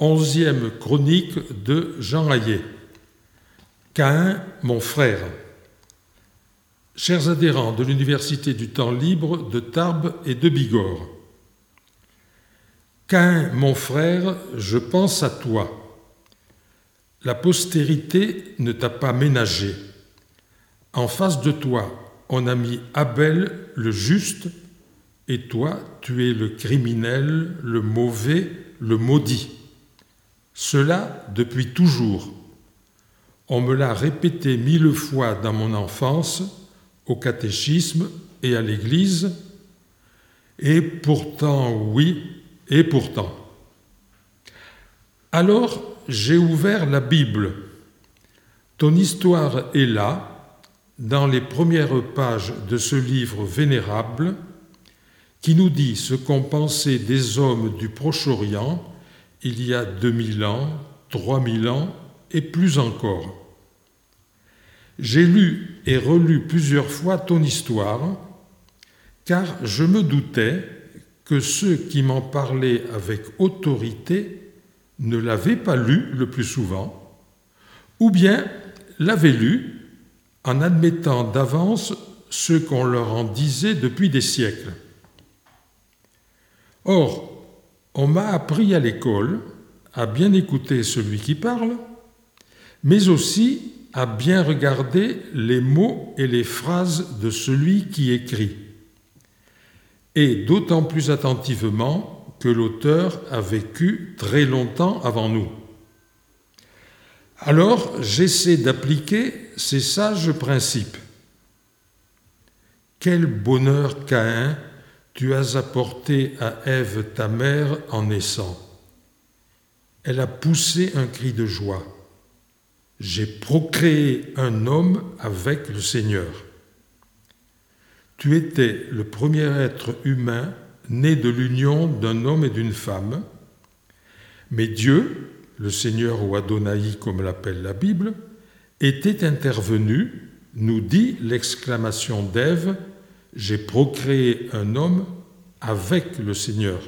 Onzième chronique de Jean Hayet. Caïn, mon frère. Chers adhérents de l'Université du temps libre de Tarbes et de Bigorre, Caïn, mon frère, je pense à toi. La postérité ne t'a pas ménagé. En face de toi, on a mis Abel le juste, et toi, tu es le criminel, le mauvais, le maudit. Cela depuis toujours. On me l'a répété mille fois dans mon enfance, au catéchisme et à l'Église, et pourtant, oui, et pourtant. Alors j'ai ouvert la Bible. Ton histoire est là, dans les premières pages de ce livre vénérable, qui nous dit ce qu'ont pensé des hommes du Proche-Orient il y a 2000 ans, 3000 ans et plus encore. J'ai lu et relu plusieurs fois ton histoire, car je me doutais que ceux qui m'en parlaient avec autorité ne l'avaient pas lu le plus souvent, ou bien l'avaient lu en admettant d'avance ce qu'on leur en disait depuis des siècles. Or, on m'a appris à l'école à bien écouter celui qui parle, mais aussi à bien regarder les mots et les phrases de celui qui écrit, et d'autant plus attentivement que l'auteur a vécu très longtemps avant nous. Alors j'essaie d'appliquer ces sages principes. Quel bonheur Caïn tu as apporté à Ève ta mère en naissant. Elle a poussé un cri de joie. J'ai procréé un homme avec le Seigneur. Tu étais le premier être humain né de l'union d'un homme et d'une femme, mais Dieu, le Seigneur ou Adonai comme l'appelle la Bible, était intervenu, nous dit l'exclamation d'Ève j'ai procréé un homme avec le Seigneur.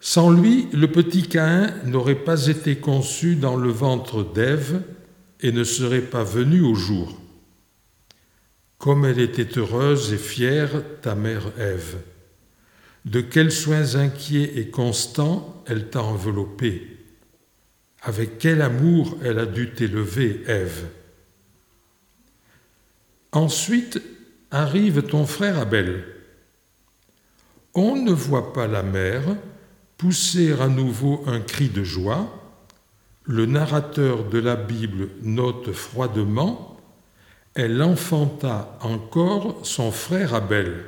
Sans lui, le petit Caïn n'aurait pas été conçu dans le ventre d'Ève et ne serait pas venu au jour. Comme elle était heureuse et fière, ta mère Ève. De quels soins inquiets et constants elle t'a enveloppé. Avec quel amour elle a dû t'élever, Ève. Ensuite, arrive ton frère Abel. On ne voit pas la mère pousser à nouveau un cri de joie. Le narrateur de la Bible note froidement Elle enfanta encore son frère Abel.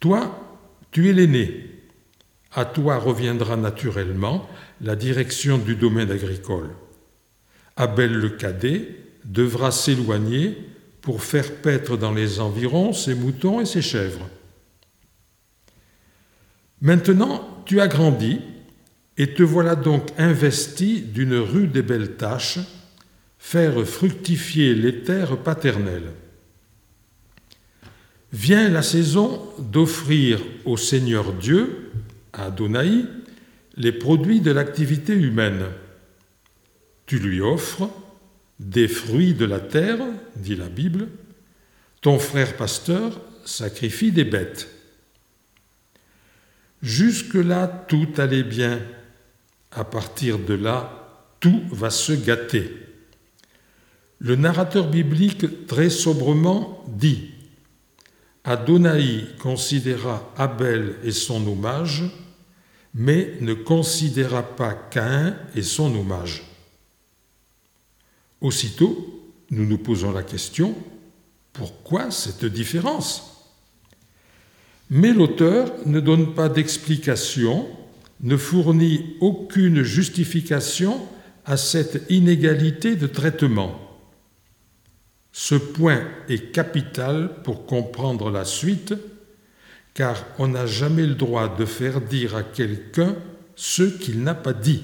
Toi, tu es l'aîné. À toi reviendra naturellement la direction du domaine agricole. Abel le cadet devra s'éloigner pour faire paître dans les environs ses moutons et ses chèvres. Maintenant, tu as grandi et te voilà donc investi d'une rude et belle tâche, faire fructifier les terres paternelles. Vient la saison d'offrir au Seigneur Dieu, à Adonai, les produits de l'activité humaine. Tu lui offres des fruits de la terre, dit la Bible, ton frère pasteur sacrifie des bêtes. Jusque-là, tout allait bien. À partir de là, tout va se gâter. Le narrateur biblique très sobrement dit Adonai considéra Abel et son hommage, mais ne considéra pas Caïn et son hommage. Aussitôt, nous nous posons la question, pourquoi cette différence? Mais l'auteur ne donne pas d'explication, ne fournit aucune justification à cette inégalité de traitement. Ce point est capital pour comprendre la suite, car on n'a jamais le droit de faire dire à quelqu'un ce qu'il n'a pas dit.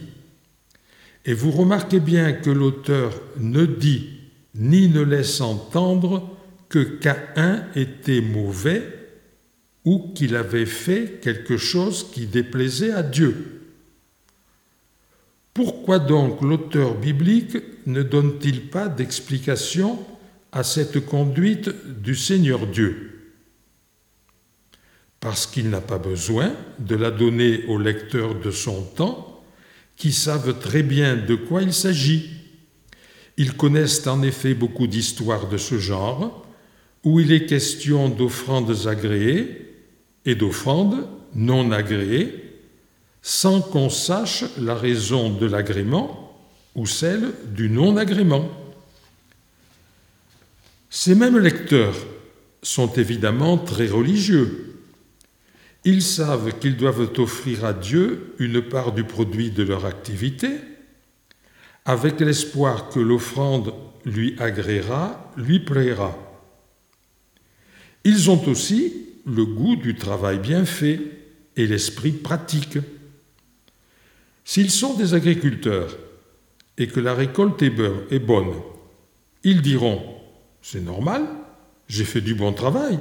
Et vous remarquez bien que l'auteur ne dit ni ne laisse entendre que Caïn était mauvais ou qu'il avait fait quelque chose qui déplaisait à Dieu. Pourquoi donc l'auteur biblique ne donne-t-il pas d'explication à cette conduite du Seigneur Dieu? Parce qu'il n'a pas besoin de la donner aux lecteurs de son temps, qui savent très bien de quoi il s'agit. Ils connaissent en effet beaucoup d'histoires de ce genre, où il est question d'offrandes agréées et d'offrandes non agréées, sans qu'on sache la raison de l'agrément ou celle du non-agrément. Ces mêmes lecteurs sont évidemment très religieux. Ils savent qu'ils doivent offrir à Dieu une part du produit de leur activité, avec l'espoir que l'offrande lui agréera, lui plaira. Ils ont aussi le goût du travail bien fait et l'esprit pratique. S'ils sont des agriculteurs et que la récolte est bonne, ils diront C'est normal, j'ai fait du bon travail.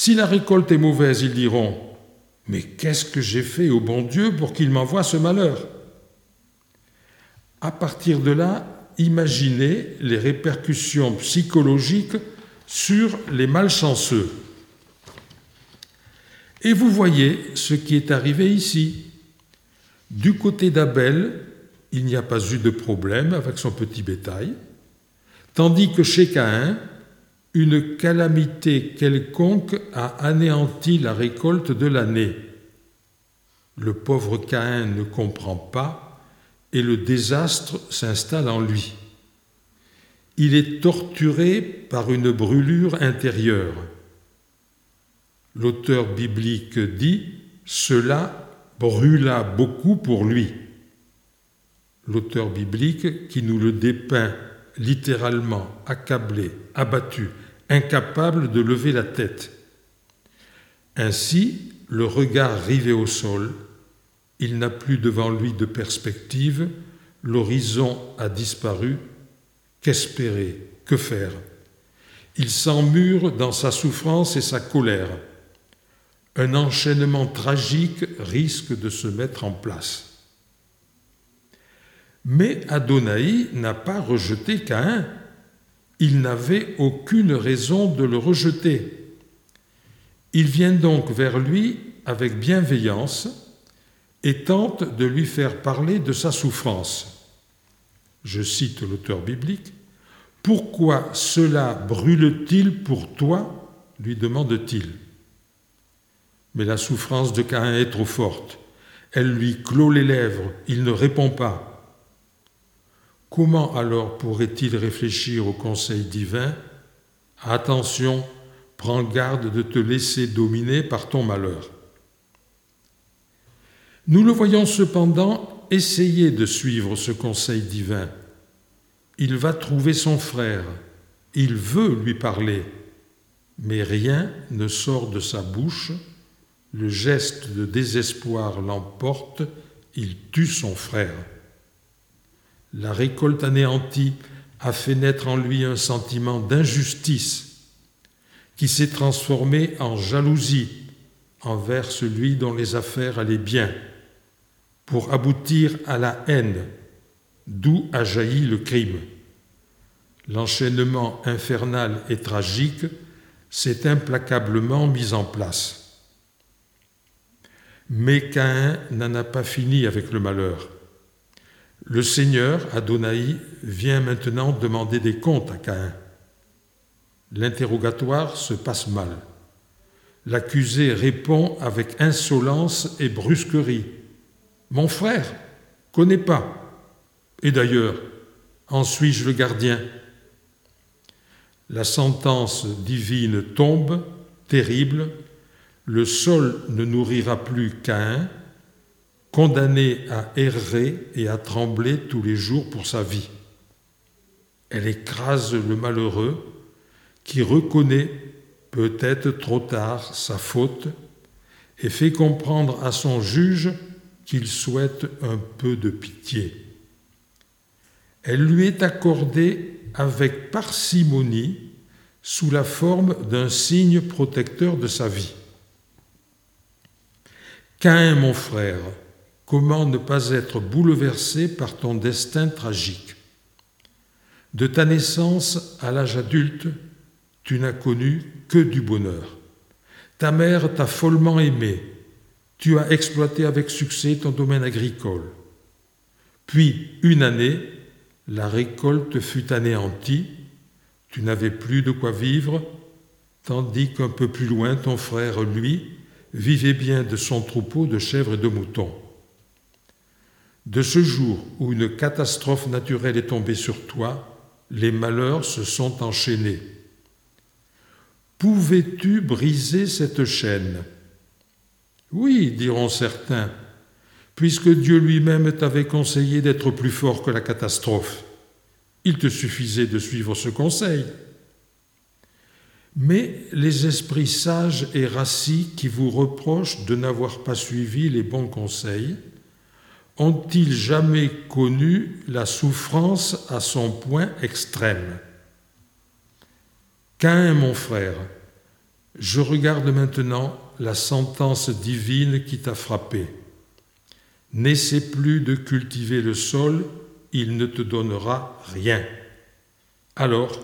Si la récolte est mauvaise, ils diront Mais qu'est-ce que j'ai fait au bon Dieu pour qu'il m'envoie ce malheur? À partir de là, imaginez les répercussions psychologiques sur les malchanceux. Et vous voyez ce qui est arrivé ici. Du côté d'Abel, il n'y a pas eu de problème avec son petit bétail, tandis que chez Caïn, une calamité quelconque a anéanti la récolte de l'année. Le pauvre Caïn ne comprend pas et le désastre s'installe en lui. Il est torturé par une brûlure intérieure. L'auteur biblique dit Cela brûla beaucoup pour lui. L'auteur biblique qui nous le dépeint littéralement accablé, abattu, incapable de lever la tête. Ainsi, le regard rivé au sol, il n'a plus devant lui de perspective, l'horizon a disparu, qu'espérer, que faire? Il s'emmure dans sa souffrance et sa colère un enchaînement tragique risque de se mettre en place. Mais Adonai n'a pas rejeté Caïn. Il n'avait aucune raison de le rejeter. Il vient donc vers lui avec bienveillance et tente de lui faire parler de sa souffrance. Je cite l'auteur biblique. Pourquoi cela brûle-t-il pour toi? lui demande-t-il. Mais la souffrance de Caïn est trop forte. Elle lui clôt les lèvres, il ne répond pas. Comment alors pourrait-il réfléchir au conseil divin? Attention, prends garde de te laisser dominer par ton malheur. Nous le voyons cependant essayer de suivre ce conseil divin. Il va trouver son frère, il veut lui parler, mais rien ne sort de sa bouche le geste de désespoir l'emporte, il tue son frère. La récolte anéantie a fait naître en lui un sentiment d'injustice qui s'est transformé en jalousie envers celui dont les affaires allaient bien, pour aboutir à la haine, d'où a jailli le crime. L'enchaînement infernal et tragique s'est implacablement mis en place. Mais Caïn n'en a pas fini avec le malheur. Le Seigneur, Adonai, vient maintenant demander des comptes à Caïn. L'interrogatoire se passe mal. L'accusé répond avec insolence et brusquerie. Mon frère, connais pas. Et d'ailleurs, en suis-je le gardien? La sentence divine tombe, terrible, le sol ne nourrira plus Caïn, condamné à errer et à trembler tous les jours pour sa vie. Elle écrase le malheureux qui reconnaît peut-être trop tard sa faute et fait comprendre à son juge qu'il souhaite un peu de pitié. Elle lui est accordée avec parcimonie sous la forme d'un signe protecteur de sa vie. Qu'un, mon frère, comment ne pas être bouleversé par ton destin tragique? De ta naissance à l'âge adulte, tu n'as connu que du bonheur. Ta mère t'a follement aimé, tu as exploité avec succès ton domaine agricole. Puis, une année, la récolte fut anéantie, tu n'avais plus de quoi vivre, tandis qu'un peu plus loin, ton frère, lui, vivait bien de son troupeau de chèvres et de moutons. De ce jour où une catastrophe naturelle est tombée sur toi, les malheurs se sont enchaînés. Pouvais-tu briser cette chaîne? Oui, diront certains, puisque Dieu lui-même t'avait conseillé d'être plus fort que la catastrophe. Il te suffisait de suivre ce conseil. Mais les esprits sages et rassis qui vous reprochent de n'avoir pas suivi les bons conseils, ont-ils jamais connu la souffrance à son point extrême? Qu'un, mon frère, je regarde maintenant la sentence divine qui t'a frappé. N'essaie plus de cultiver le sol, il ne te donnera rien. Alors,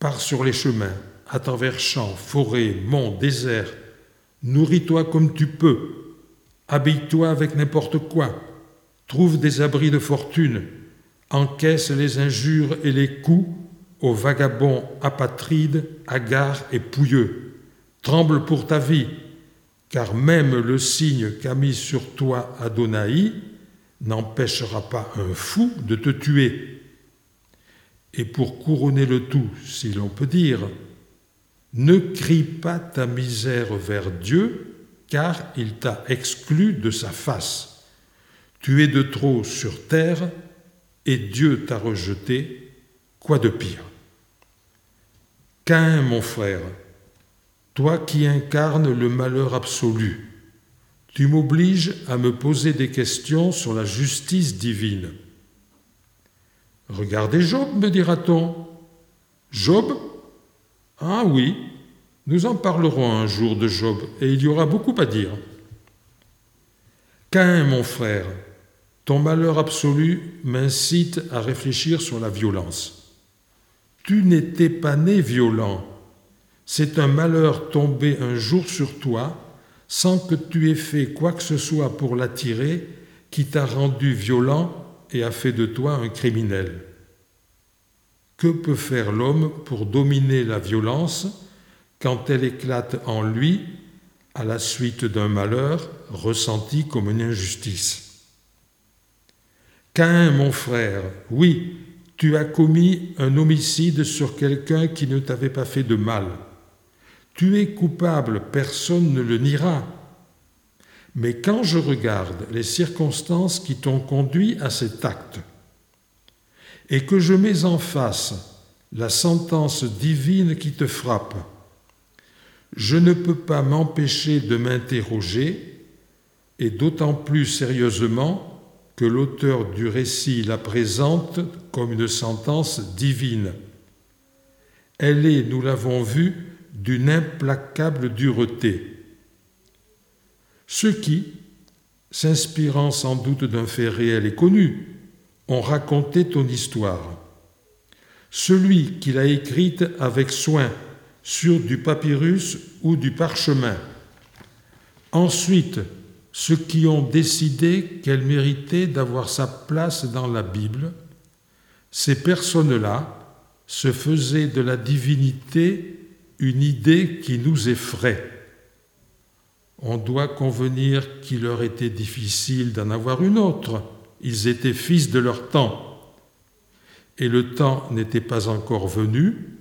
pars sur les chemins, à travers champs, forêts, monts, déserts, nourris-toi comme tu peux, habille-toi avec n'importe quoi, trouve des abris de fortune, encaisse les injures et les coups aux vagabonds apatrides, hagards et pouilleux. Tremble pour ta vie, car même le signe qu'a mis sur toi Adonai n'empêchera pas un fou de te tuer. Et pour couronner le tout, si l'on peut dire, ne crie pas ta misère vers Dieu, car il t'a exclu de sa face. Tu es de trop sur terre, et Dieu t'a rejeté, quoi de pire? Qu'un, mon frère, toi qui incarnes le malheur absolu, tu m'obliges à me poser des questions sur la justice divine. Regardez Job, me dira-t-on. Job? Ah oui, nous en parlerons un jour de Job, et il y aura beaucoup à dire. Qu'un, mon frère, ton malheur absolu m'incite à réfléchir sur la violence. Tu n'étais pas né violent. C'est un malheur tombé un jour sur toi, sans que tu aies fait quoi que ce soit pour l'attirer, qui t'a rendu violent et a fait de toi un criminel. Que peut faire l'homme pour dominer la violence quand elle éclate en lui à la suite d'un malheur ressenti comme une injustice? Qu'un, mon frère, oui, tu as commis un homicide sur quelqu'un qui ne t'avait pas fait de mal. Tu es coupable, personne ne le niera. Mais quand je regarde les circonstances qui t'ont conduit à cet acte, et que je mets en face la sentence divine qui te frappe, je ne peux pas m'empêcher de m'interroger, et d'autant plus sérieusement l'auteur du récit la présente comme une sentence divine. Elle est, nous l'avons vu, d'une implacable dureté. Ceux qui, s'inspirant sans doute d'un fait réel et connu, ont raconté ton histoire. Celui qui l'a écrite avec soin sur du papyrus ou du parchemin. Ensuite, ceux qui ont décidé qu'elle méritait d'avoir sa place dans la Bible, ces personnes-là se faisaient de la divinité une idée qui nous effraie. On doit convenir qu'il leur était difficile d'en avoir une autre. Ils étaient fils de leur temps. Et le temps n'était pas encore venu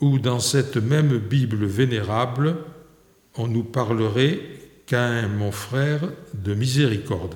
où dans cette même Bible vénérable, on nous parlerait qu'un mon frère de miséricorde.